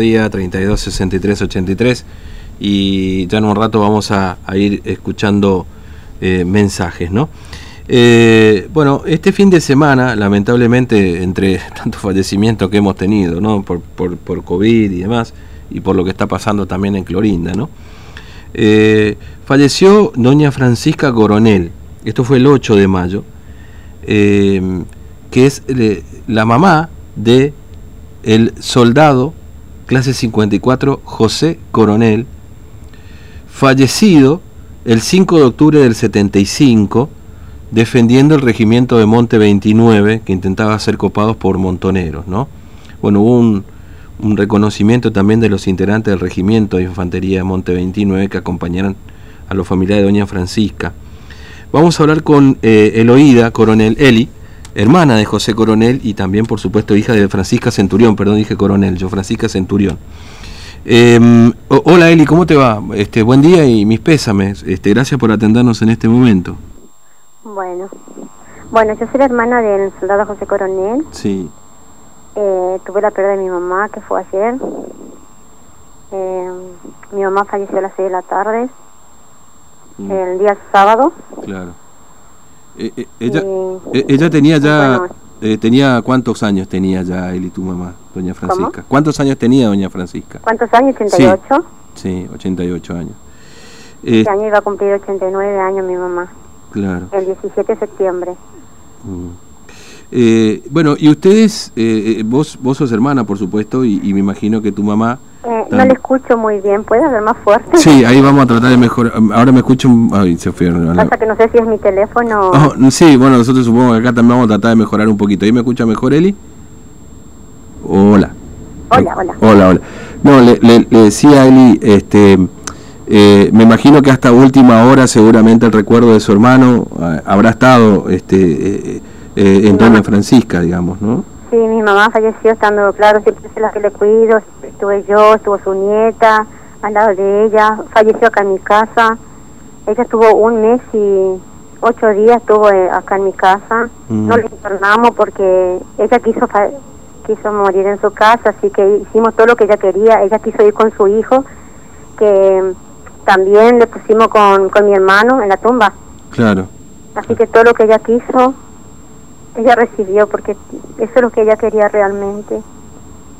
día 32 63 83 y ya en un rato vamos a, ir escuchando eh, mensajes, ¿no? Eh, bueno, este fin de semana, lamentablemente, entre tantos fallecimientos que hemos tenido, ¿no? Por, por, por, COVID y demás, y por lo que está pasando también en Clorinda, ¿no? Eh, falleció doña Francisca Coronel, esto fue el 8 de mayo, que es la mamá de el soldado clase 54, José Coronel, fallecido el 5 de octubre del 75, defendiendo el regimiento de Monte 29, que intentaba ser copados por montoneros, ¿no? Bueno, hubo un, reconocimiento también de los integrantes del regimiento de infantería de Monte 29 que acompañaron a los familiares de Doña Francisca. Vamos a hablar con eh, Eloída Coronel Eli, hermana de José Coronel y también, por supuesto, hija de Francisca Centurión, perdón, dije Coronel, yo Francisca Centurión. Eh, hola Eli, ¿cómo te va? Este, buen día y mis pésames. Este, gracias por atendernos en este momento. Bueno, bueno, yo soy la hermana del soldado José Coronel. Sí. Eh, tuve la pérdida de mi mamá, que fue ayer. Eh, mi mamá falleció a las 6 de la tarde, mm. el día sábado. Claro. Eh, eh, ella, eh, ella tenía ya, tenía cuántos años tenía ya él y tu mamá, doña Francisca. ¿Cuántos años tenía doña Francisca? ¿Cuántos años? 88. Sí, sí 88 años. Este año iba a cumplir 89 años mi mamá. Claro. El 17 de septiembre. Mm. bueno, y ustedes, vos, vos sos hermana, por supuesto, y, y me imagino que tu mamá eh, no le escucho muy bien, ¿puede hablar más fuerte? Sí, ahí vamos a tratar de mejorar. Ahora me escucho. Ay, se fue. Pasa que no sé si es mi teléfono. Oh, sí, bueno, nosotros supongo que acá también vamos a tratar de mejorar un poquito. ¿Ahí me escucha mejor, Eli? Hola. Hola, hola. Hola, hola. No, le, le, decía a Eli, este. Eh, me imagino que hasta última hora seguramente el recuerdo de su hermano eh, habrá estado este, en Doña Francisca, digamos, ¿no? Sí, mi mamá falleció estando, claro, siempre es la que le cuido, estuve yo, estuvo su nieta al lado de ella, falleció acá en mi casa, ella estuvo un mes y ocho días estuvo eh, acá en mi casa, no mm. le internamos porque ella quiso quiso morir en su casa, así que hicimos todo lo que ella quería, ella quiso ir con su hijo, que también le pusimos con, con mi hermano en la tumba. Claro. Así que todo lo que ella quiso, ella recibió porque eso es lo que ella quería realmente.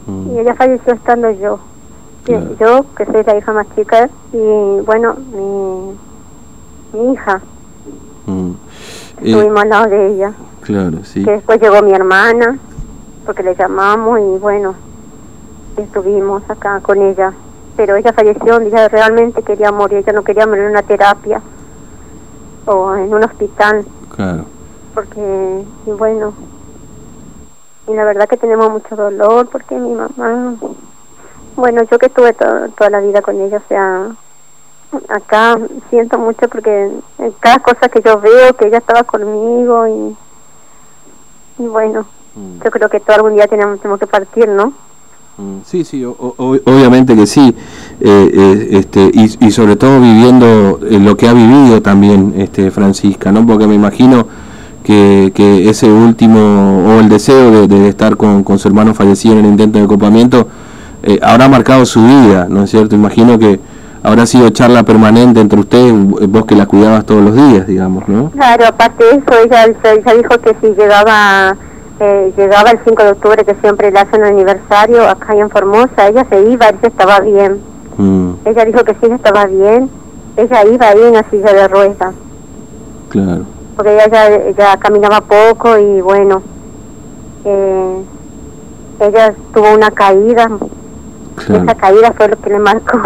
Mm. Y ella falleció estando yo. Yo, que soy la hija más chica, y bueno, mi, mi hija. Mm. Estuvimos al lado de ella. Claro, sí. Que después llegó mi hermana, porque le llamamos y bueno, estuvimos acá con ella. Pero ella falleció, ella realmente quería morir, ella no quería morir en una terapia o en un hospital. Claro porque, y bueno, y la verdad que tenemos mucho dolor porque mi mamá, bueno, yo que estuve toda la vida con ella, o sea, acá siento mucho porque en cada cosa que yo veo que ella estaba conmigo y, y bueno, mm. yo creo que todo algún día tenemos, tenemos que partir, ¿no? Mm, sí, sí, obviamente que sí, eh, eh, este, y, y, sobre todo viviendo lo que ha vivido también este Francisca, ¿no? Porque me imagino que, ese último, o el deseo de, estar con, su hermano fallecido en el intento de copamiento, eh, habrá marcado su vida, ¿no es cierto? Imagino que habrá sido charla permanente entre ustedes, vos que la cuidabas todos los días, digamos, ¿no? Claro, aparte de eso, ella, ella dijo que si llegaba eh, llegaba el 5 de octubre, que siempre le hacen el aniversario acá en Formosa, ella se iba, ella estaba bien. Mm. Ella dijo que sí, ella estaba bien, ella iba ahí en la silla de ruedas. Claro porque ella ya, caminaba poco y bueno, eh, ella tuvo una caída, esa caída fue lo que le marcó,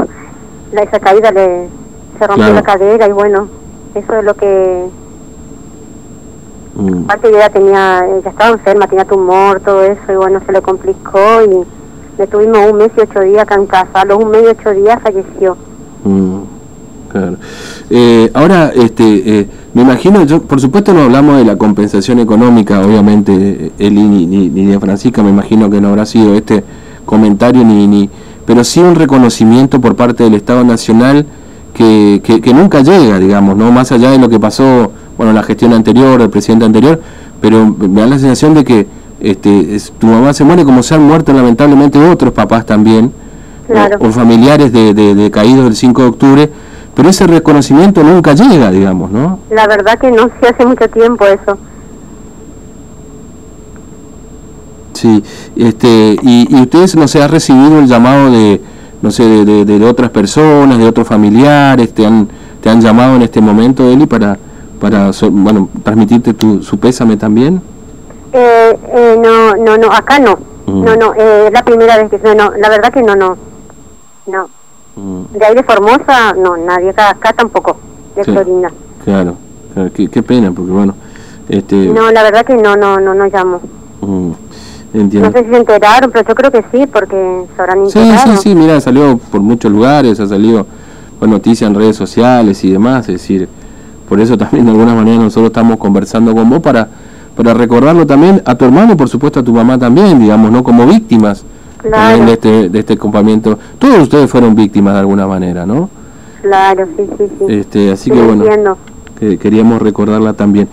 la, esa caída le se rompió la cadera y bueno, eso es lo que mm. aparte ella tenía, ella estaba enferma, tenía tumor, todo eso y bueno, se le complicó y le tuvimos un mes y ocho días acá en casa, a los un mes y ocho días falleció. Mm, claro. Eh, ahora, este, eh, me imagino, yo, por supuesto no hablamos de la compensación económica, obviamente, Eli ni, ni, de Francisca, me imagino que no habrá sido este comentario, ni, ni pero sí un reconocimiento por parte del Estado Nacional que, que, nunca llega, digamos, no más allá de lo que pasó, bueno, la gestión anterior, el presidente anterior, pero me da la sensación de que este, tu mamá se muere como se han muerto lamentablemente otros papás también, Claro. o, o familiares de, de, de caídos del 5 de octubre, pero ese reconocimiento nunca llega, digamos, ¿no? La verdad que no sé hace mucho tiempo eso. Sí, este, y, y ustedes, no sé, ha recibido el llamado de, no sé, de, de, de otras personas, de otros familiares, te han, te han llamado en este momento, Eli, para, para bueno, transmitirte tu, su pésame también. Eh, eh, no, no, no, acá no. No, no, eh, es la primera vez que... No, no, la verdad que no, no. No. Mm, De ahí de Formosa, no, nadie. Acá, acá tampoco. De Sí. Florina. claro, claro, qué, qué pena, porque bueno, este, No, la verdad que no, no, no, no llamo. mm, No entiendo. sé si se enteraron, pero yo creo que sí, porque se habrán Sí, enterado. sí, sí, mira, salió por muchos lugares, ha salido con noticias en redes sociales y demás, es decir, por eso también de alguna manera nosotros estamos conversando con vos para, para recordarlo también a tu hermano por supuesto a tu mamá también, digamos, ¿no? Como víctimas Claro. de este, de este campamento. Todos ustedes fueron víctimas de alguna manera, ¿no? Claro, sí, sí, sí. Este, así Sí, que bueno, entiendo. que queríamos recordarla también.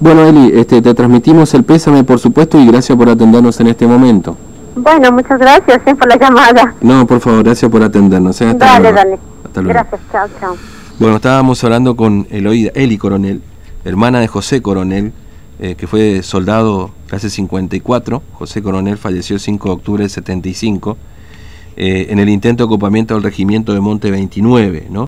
Bueno, Eli, este, te transmitimos el pésame, por supuesto, y gracias por atendernos en este momento. Bueno, muchas gracias eh, por la llamada. No, por favor, gracias por atendernos. ¿eh? Hasta Dale, luego. dale. Hasta luego. Gracias, chao, chao. Bueno, estábamos hablando con Eloída, Eli Coronel, hermana de José Coronel, eh, que fue soldado clase 54. José Coronel falleció el 5 de octubre del 75 eh, en el intento de ocupamiento del regimiento de Monte 29, ¿no?